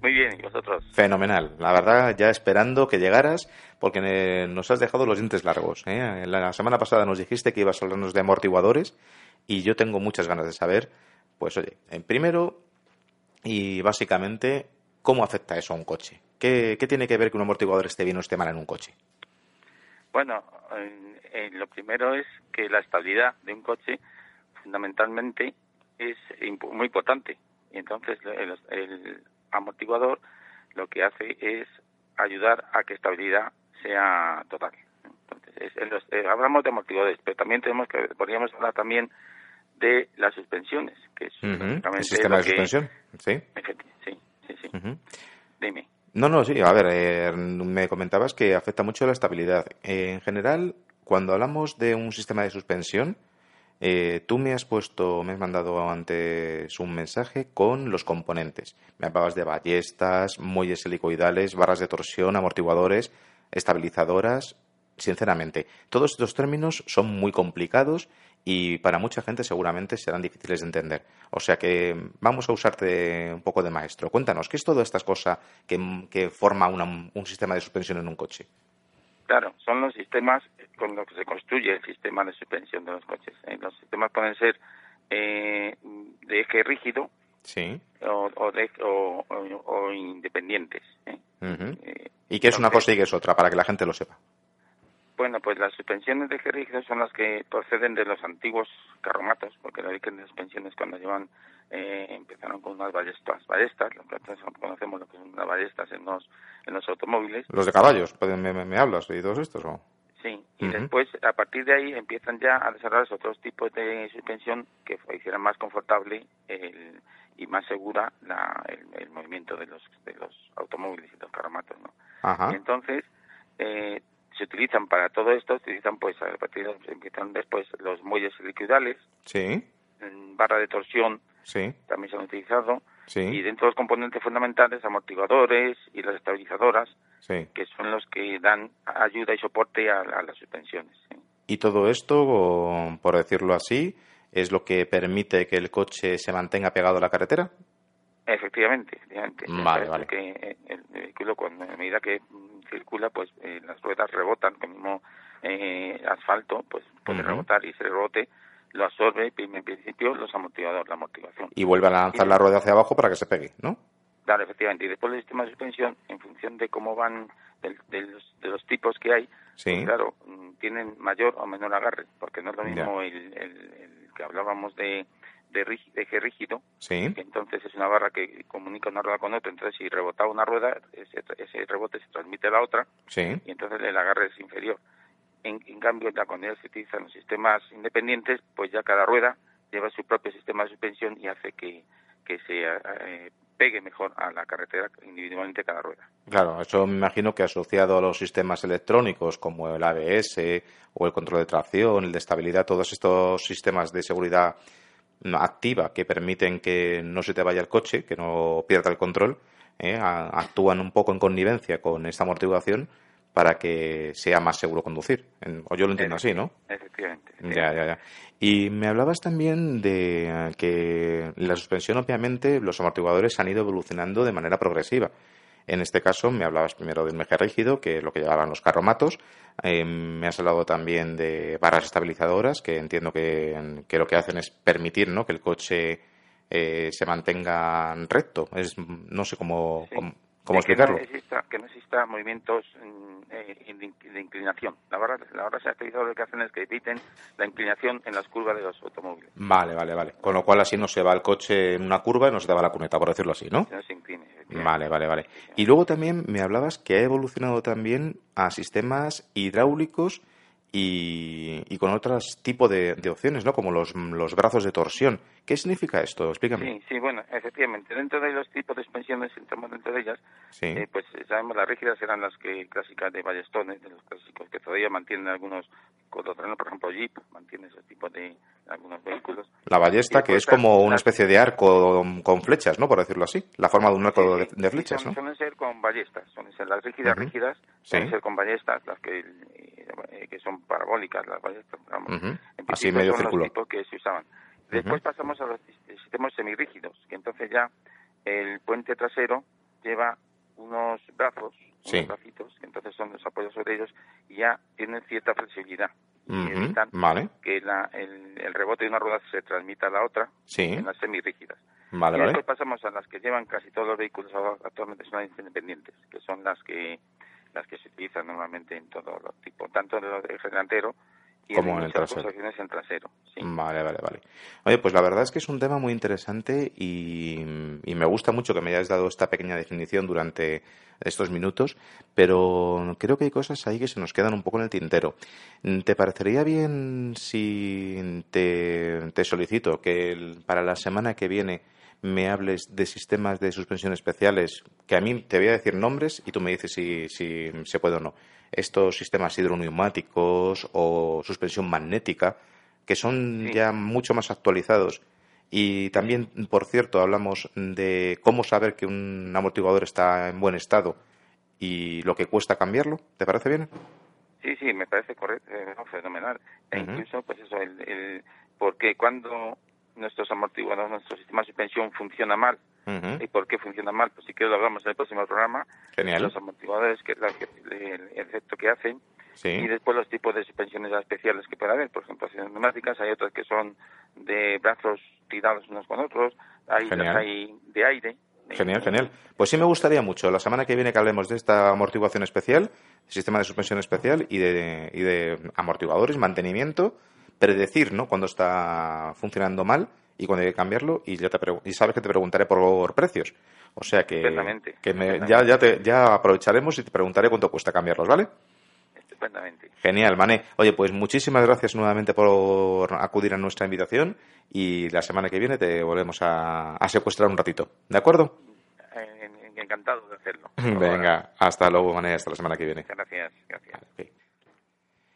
Muy bien, ¿y vosotros? Fenomenal. La verdad, ya esperando que llegaras, porque nos has dejado los dientes largos. ¿eh? La semana pasada nos dijiste que ibas a hablarnos de amortiguadores y yo tengo muchas ganas de saber, pues oye, en primero y básicamente, ¿cómo afecta eso a un coche? ¿Qué, tiene que ver que un amortiguador esté bien o esté mal en un coche? Bueno, lo primero es que la estabilidad de un coche fundamentalmente es muy importante. Y entonces el amortiguador lo que hace es ayudar a que estabilidad sea total. Entonces, eh, hablamos de amortiguadores, pero también tenemos que podríamos hablar también de las suspensiones, que es ¿El sistema de suspensión? Sí. Sí, sí, sí. Dime. No, no, sí. A ver, eh, me comentabas que afecta mucho la estabilidad. en general, cuando hablamos de un sistema de suspensión, eh, tú me has puesto, me has mandado antes un mensaje con los componentes. Me hablabas de ballestas, muelles helicoidales, barras de torsión, amortiguadores, estabilizadoras. Sinceramente, todos estos términos son muy complicados y para mucha gente seguramente serán difíciles de entender. O sea que vamos a usarte un poco de maestro. Cuéntanos, ¿qué es todas estas cosas que, que forma un sistema de suspensión en un coche? Claro, son los sistemas con los que se construye el sistema de suspensión de los coches. ¿eh? Los sistemas pueden ser eh, de eje rígido sí. o, o, independientes. ¿eh? ¿Y qué es una cosa y qué es otra, para que la gente lo sepa? Bueno, pues las suspensiones de eje rígido son las que proceden de los antiguos carromatos, porque la de suspensiones cuando llevan eh, empezaron con unas ballestas, ballestas, lo que conocemos lo que son las ballestas en los, en los automóviles. ¿Los de caballos? ¿Me, me, hablas de todos estos o...? Sí, y después, a partir de ahí, empiezan ya a desarrollarse otros tipos de suspensión que hicieran más confortable el, y más segura la, el, movimiento de los, de los automóviles y los carromatos, ¿no? Ajá. entonces, eh, se utilizan para todo esto, se utilizan pues a partir de empiezan después los muelles liquidales, sí. barra de torsión, sí. también se han utilizado, y dentro de los componentes fundamentales, amortiguadores y las estabilizadoras, que son los que dan ayuda y soporte a, las suspensiones. Y todo esto, por decirlo así, es lo que permite que el coche se mantenga pegado a la carretera. Efectivamente, efectivamente. Vale, vale. Que el vehículo, cuando, a medida que circula, pues eh, las ruedas rebotan, con el mismo eh, asfalto, pues puede rebotar y ese rebote lo absorbe en principio los amortiguadores, la amortiguación. Y vuelve a lanzar la rueda hacia abajo para que se pegue, ¿no? Claro, efectivamente. Y después el sistema de suspensión, en función de cómo van, de, los, tipos que hay, pues, claro, mm, tienen mayor o menor agarre, porque no es lo mismo el, que hablábamos de, de, eje rígido, sí. entonces es una barra que comunica una rueda con otra, entonces si rebota una rueda, ese, ese rebote se transmite a la otra, sí. y entonces el agarre es inferior. En, cambio, ya cuando se utilizan los sistemas independientes, pues ya cada rueda lleva su propio sistema de suspensión y hace que, que se eh, pegue mejor a la carretera individualmente cada rueda. Claro, eso me imagino que asociado a los sistemas electrónicos como el ABS o el control de tracción, el de estabilidad, todos estos sistemas de seguridad activa que permiten que no se te vaya el coche, que no pierda el control, ¿eh? actúan un poco en connivencia con esta amortiguación para que sea más seguro conducir. O yo lo entiendo así, ¿no? Efectivamente. Ya, ya, ya. Y me hablabas también de que la suspensión, obviamente, los amortiguadores han ido evolucionando de manera progresiva. En este caso, me hablabas primero del eje rígido, que es lo que llevaban los carromatos. Eh, me has hablado también de barras estabilizadoras, que entiendo que, lo que hacen es permitir ¿no? que el coche eh, se mantenga recto. Es, no sé cómo, ¿Cómo explicarlo? Que no exista, que no exista movimientos mm, eh, de inclinación. La barra, la barra se ha utilizado lo que hacen es que eviten la inclinación en las curvas de los automóviles. Vale, vale, vale. Con lo cual así no se va el coche en una curva y no se te va la cuneta, por decirlo así, ¿no? No se incline. Vale, vale, vale. Y luego también me hablabas que ha evolucionado también a sistemas hidráulicos y, con otros tipos de, opciones, ¿no? Como los, los brazos de torsión. ¿Qué significa esto? Explícame. Sí, sí, bueno, efectivamente. Dentro de los tipos de suspensiones, entramos dentro de ellas, eh, pues sabemos las rígidas eran las que clásicas de Ballestones, de los clásicos que todavía mantienen algunos por ejemplo Jeep, mantiene ese tipo de algunos vehículos. La ballesta, que es como una especie de arco con flechas, ¿no? Por decirlo así. La forma de un arco de, flechas, ¿no? Suelen ser con ballestas, suelen ser las rígidas, rígidas, suelen ser con ballestas, las que, eh, que son parabólicas, las ballestas, Así medio son círculo. Los tipos que se usaban. Después pasamos a los sistemas semirrígidos, que entonces ya el puente trasero lleva unos brazos, unos bracitos, que entonces son los apoyos sobre ellos y ya tienen cierta flexibilidad. y evitan que la, el, rebote de una rueda se transmita a la otra en las semirrígidas. Vale, y después pasamos a las que llevan casi todos los vehículos actualmente son independientes, que son las que las que se utilizan normalmente en todo los tipo, tanto en el delantero como en el trasero. En trasero Vale, vale, vale. Oye, pues la verdad es que es un tema muy interesante y, me gusta mucho que me hayas dado esta pequeña definición durante estos minutos, pero creo que hay cosas ahí que se nos quedan un poco en el tintero. ¿Te parecería bien si te, te solicito que para la semana que viene me hables de sistemas de suspensión especiales, que a mí te voy a decir nombres y tú me dices si, si se puede o no estos sistemas hidroneumáticos o suspensión magnética, que son ya mucho más actualizados. Y también, por cierto, hablamos de cómo saber que un amortiguador está en buen estado y lo que cuesta cambiarlo. ¿Te parece bien? Sí, sí, me parece correcto, eh, fenomenal. E incluso, pues eso, el, porque cuando nuestros amortiguadores, nuestro sistema de suspensión funciona mal, ¿Y por qué funciona mal? Pues si que lo hablamos en el próximo programa. Genial. Los amortiguadores, que, el, efecto que hacen. Y después los tipos de suspensiones especiales que puede haber. Por ejemplo, las neumáticas, hay otras que son de brazos tirados unos con otros. Hay, hay de aire. Genial, genial. Pues sí me gustaría mucho la semana que viene que hablemos de esta amortiguación especial, sistema de suspensión especial y de, y de amortiguadores, mantenimiento, predecir ¿no? cuando está funcionando mal y cuando hay que cambiarlo y ya te y sabes que te preguntaré por precios. O sea que, que me, ya, ya, te, ya aprovecharemos y te preguntaré cuánto cuesta cambiarlos, ¿vale? Estupendamente. Genial, Mané. Oye, pues muchísimas gracias nuevamente por acudir a nuestra invitación y la semana que viene te volvemos a, secuestrar un ratito. ¿De acuerdo? encantado de hacerlo. [laughs] Venga, hasta luego, Mané, hasta la semana que viene. Gracias, gracias.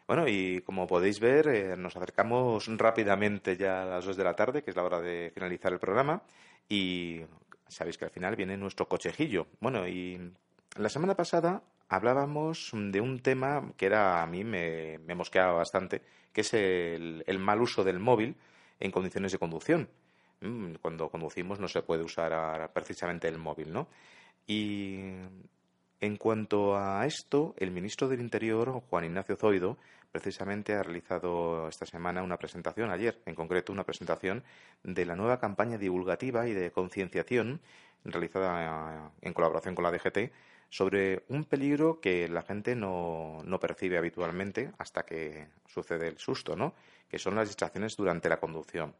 Bueno, y como podéis ver, eh, nos acercamos rápidamente ya a las dos de la tarde, que es la hora de finalizar el programa, y sabéis que al final viene nuestro cochejillo. Bueno, y la semana pasada hablábamos de un tema que era a mí me, me mosqueaba bastante, que es el, el, mal uso del móvil en condiciones de conducción. Mm, cuando conducimos no se puede usar precisamente el móvil, ¿no? Y en cuanto a esto, el ministro del Interior, Juan Ignacio Zoido, precisamente ha realizado esta semana una presentación, ayer en concreto, una presentación de la nueva campaña divulgativa y de concienciación realizada en colaboración con la DGT sobre un peligro que la gente no, no, percibe habitualmente hasta que sucede el susto, ¿no? que son las distracciones durante la conducción,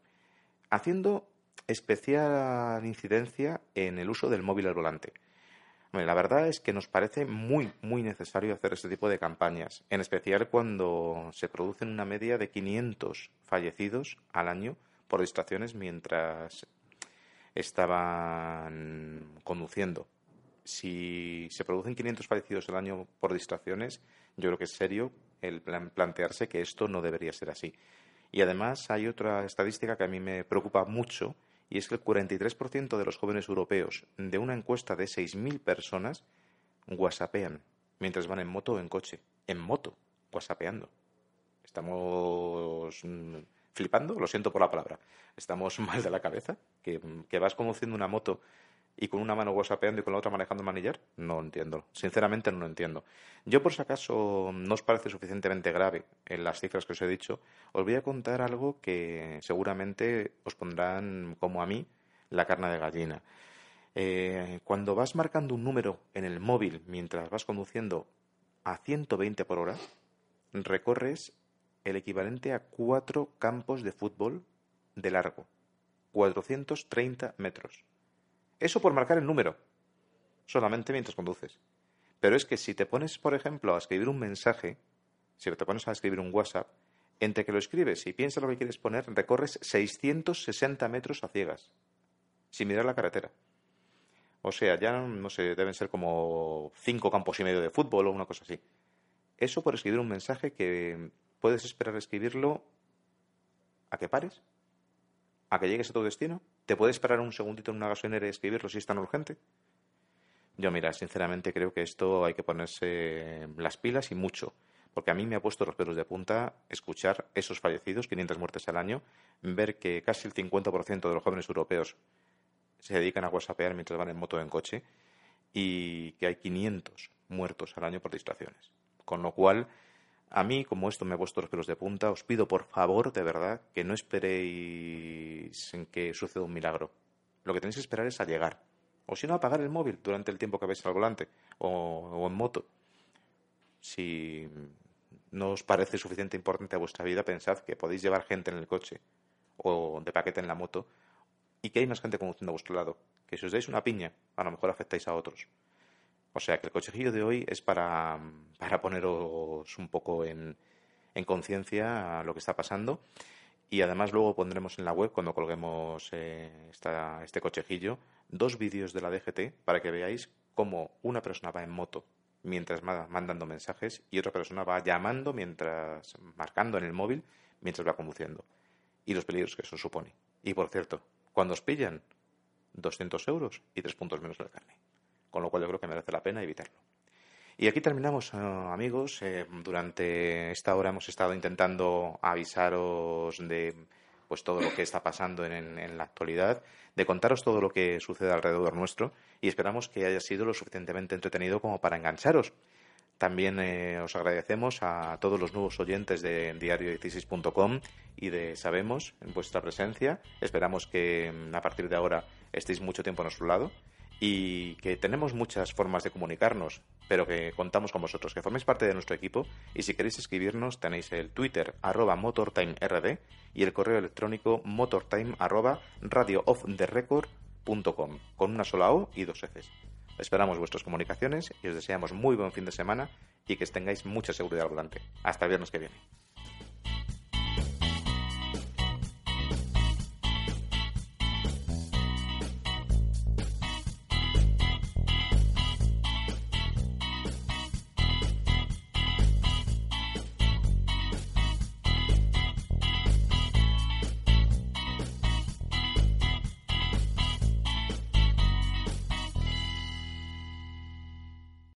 haciendo especial incidencia en el uso del móvil al volante la verdad es que nos parece muy, muy necesario hacer este tipo de campañas, en especial cuando se producen una media de 500 fallecidos al año por distracciones mientras estaban conduciendo. Si se producen 500 fallecidos al año por distracciones, yo creo que es serio el plantearse que esto no debería ser así. Y además hay otra estadística que a mí me preocupa mucho y es que el 43% de los jóvenes europeos de una encuesta de 6.000 personas whatsappean mientras van en moto o en coche. En moto, whatsappeando. Estamos mm, flipando, lo siento por la palabra. Estamos [laughs] mal de la cabeza, que, que vas conduciendo una moto y con una mano whatsappeando y con la otra manejando el manillar? No entiendo. Sinceramente no lo entiendo. Yo, por si acaso no os parece suficientemente grave en las cifras que os he dicho, os voy a contar algo que seguramente os pondrán, como a mí, la carne de gallina. Eh, cuando vas marcando un número en el móvil mientras vas conduciendo a 120 por hora, recorres el equivalente a cuatro campos de fútbol de largo, 430 metros. Eso por marcar el número, solamente mientras conduces. Pero es que si te pones, por ejemplo, a escribir un mensaje, si te pones a escribir un WhatsApp, entre que lo escribes y piensas lo que quieres poner, recorres 660 metros a ciegas, sin mirar la carretera. O sea, ya no sé, deben ser como cinco campos y medio de fútbol o una cosa así. Eso por escribir un mensaje que puedes esperar escribirlo a que pares, a que llegues a tu destino ¿Te puedes esperar un segundito en una gasolinera y escribirlo si es tan urgente? Yo, mira, sinceramente creo que esto hay que ponerse las pilas y mucho. Porque a mí me ha puesto los pelos de punta escuchar esos fallecidos, 500 muertes al año, ver que casi el 50% de los jóvenes europeos se dedican a whatsappear mientras van en moto o en coche y que hay 500 muertos al año por distracciones. Con lo cual, a mí, como esto me ha puesto los pelos de punta, os pido por favor, de verdad, que no esperéis en que suceda un milagro. Lo que tenéis que esperar es a llegar. O si no, apagar el móvil durante el tiempo que vais al volante o, en moto. Si no os parece suficiente importante a vuestra vida, pensad que podéis llevar gente en el coche o de paquete en la moto y que hay más gente conduciendo a vuestro lado. Que si os dais una piña, a lo mejor afectáis a otros. O sea que el cochejillo de hoy es para, para poneros un poco en, en conciencia lo que está pasando. Y además luego pondremos en la web, cuando colguemos eh, este cochejillo, dos vídeos de la DGT para que veáis cómo una persona va en moto mientras va mandando mensajes y otra persona va llamando mientras, marcando en el móvil mientras va conduciendo. Y los peligros que eso supone. Y por cierto, cuando os pillan, 200 euros y tres puntos menos de la carne con lo cual yo creo que merece la pena evitarlo. Y aquí terminamos, eh, amigos. Eh, durante esta hora hemos estado intentando avisaros de pues todo lo que está pasando en, la actualidad, de contaros todo lo que sucede alrededor nuestro y esperamos que haya sido lo suficientemente entretenido como para engancharos. También eh, os agradecemos a todos los nuevos oyentes de diario16.com y de Sabemos en vuestra presencia. Esperamos que mm, a partir de ahora estéis mucho tiempo a nuestro lado y que tenemos muchas formas de comunicarnos, pero que contamos con vosotros, que forméis parte de nuestro equipo y si queréis escribirnos tenéis el Twitter arroba motortimerd y el correo electrónico motortime arroba radiooftherecord.com con una sola O y dos Fs. Esperamos vuestras comunicaciones y os deseamos muy buen fin de semana y que tengáis mucha seguridad al volante. Hasta el viernes que viene.